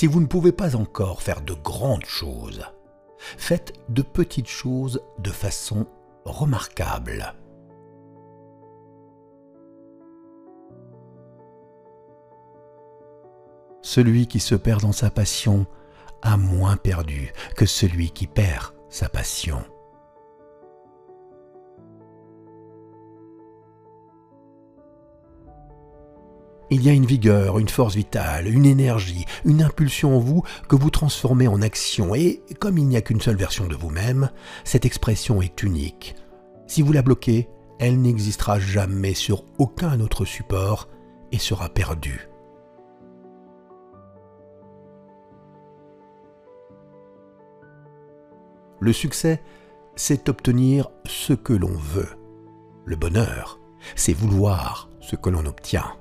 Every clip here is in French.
Si vous ne pouvez pas encore faire de grandes choses, faites de petites choses de façon remarquable. Celui qui se perd dans sa passion a moins perdu que celui qui perd sa passion. Il y a une vigueur, une force vitale, une énergie, une impulsion en vous que vous transformez en action et, comme il n'y a qu'une seule version de vous-même, cette expression est unique. Si vous la bloquez, elle n'existera jamais sur aucun autre support et sera perdue. Le succès, c'est obtenir ce que l'on veut. Le bonheur, c'est vouloir ce que l'on obtient.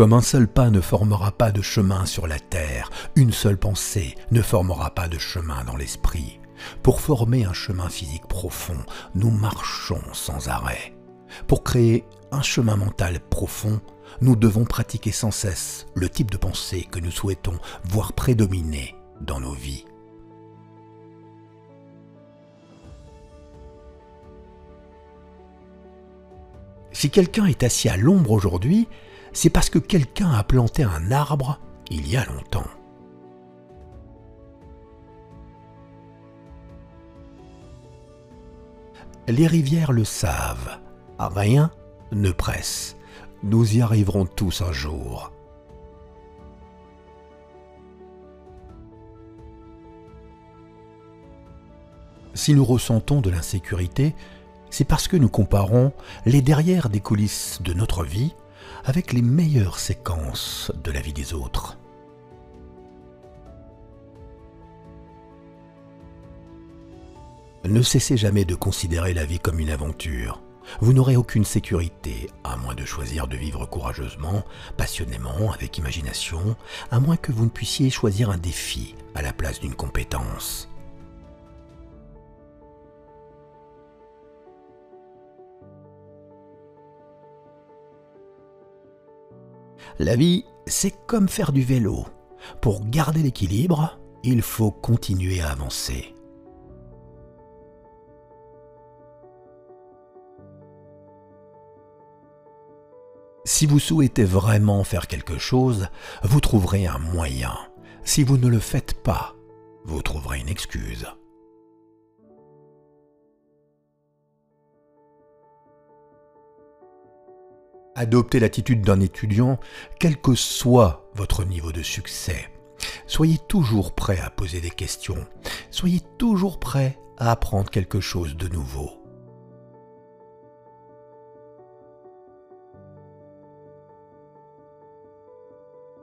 Comme un seul pas ne formera pas de chemin sur la terre, une seule pensée ne formera pas de chemin dans l'esprit. Pour former un chemin physique profond, nous marchons sans arrêt. Pour créer un chemin mental profond, nous devons pratiquer sans cesse le type de pensée que nous souhaitons voir prédominer dans nos vies. Si quelqu'un est assis à l'ombre aujourd'hui, c'est parce que quelqu'un a planté un arbre il y a longtemps. Les rivières le savent, rien ne presse. Nous y arriverons tous un jour. Si nous ressentons de l'insécurité, c'est parce que nous comparons les derrières des coulisses de notre vie avec les meilleures séquences de la vie des autres. Ne cessez jamais de considérer la vie comme une aventure. Vous n'aurez aucune sécurité, à moins de choisir de vivre courageusement, passionnément, avec imagination, à moins que vous ne puissiez choisir un défi à la place d'une compétence. La vie, c'est comme faire du vélo. Pour garder l'équilibre, il faut continuer à avancer. Si vous souhaitez vraiment faire quelque chose, vous trouverez un moyen. Si vous ne le faites pas, vous trouverez une excuse. Adoptez l'attitude d'un étudiant, quel que soit votre niveau de succès. Soyez toujours prêt à poser des questions. Soyez toujours prêt à apprendre quelque chose de nouveau.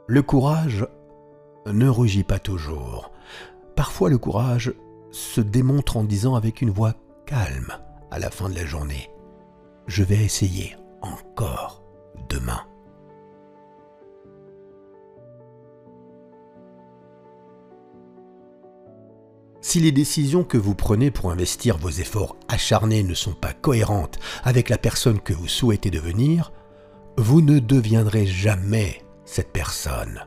Le courage ne rugit pas toujours. Parfois le courage se démontre en disant avec une voix calme à la fin de la journée, je vais essayer encore Si les décisions que vous prenez pour investir vos efforts acharnés ne sont pas cohérentes avec la personne que vous souhaitez devenir, vous ne deviendrez jamais cette personne.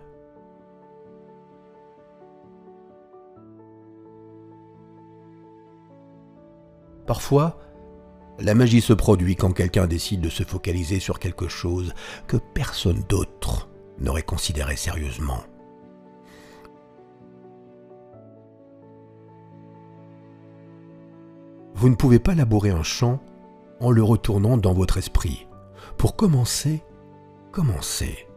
Parfois, la magie se produit quand quelqu'un décide de se focaliser sur quelque chose que personne d'autre n'aurait considéré sérieusement. Vous ne pouvez pas labourer un champ en le retournant dans votre esprit. Pour commencer, commencez.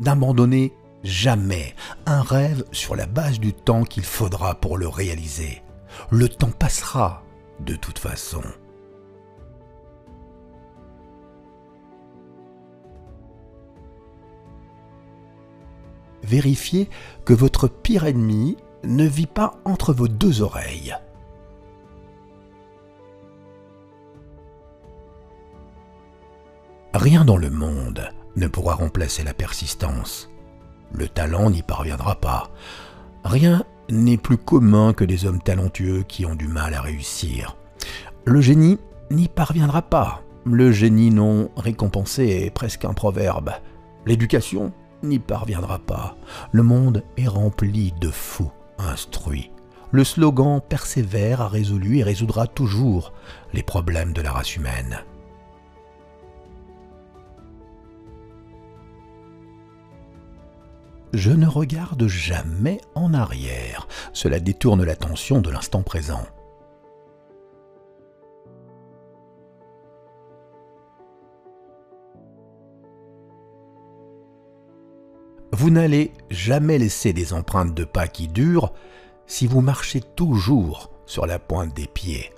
D'abandonner jamais un rêve sur la base du temps qu'il faudra pour le réaliser. Le temps passera de toute façon. Vérifiez que votre pire ennemi ne vit pas entre vos deux oreilles. Rien dans le monde ne pourra remplacer la persistance. Le talent n'y parviendra pas. Rien n'est plus commun que des hommes talentueux qui ont du mal à réussir. Le génie n'y parviendra pas. Le génie non récompensé est presque un proverbe. L'éducation n'y parviendra pas. Le monde est rempli de fous instruits. Le slogan persévère a résolu et résoudra toujours les problèmes de la race humaine. Je ne regarde jamais en arrière. Cela détourne l'attention de l'instant présent. Vous n'allez jamais laisser des empreintes de pas qui durent si vous marchez toujours sur la pointe des pieds.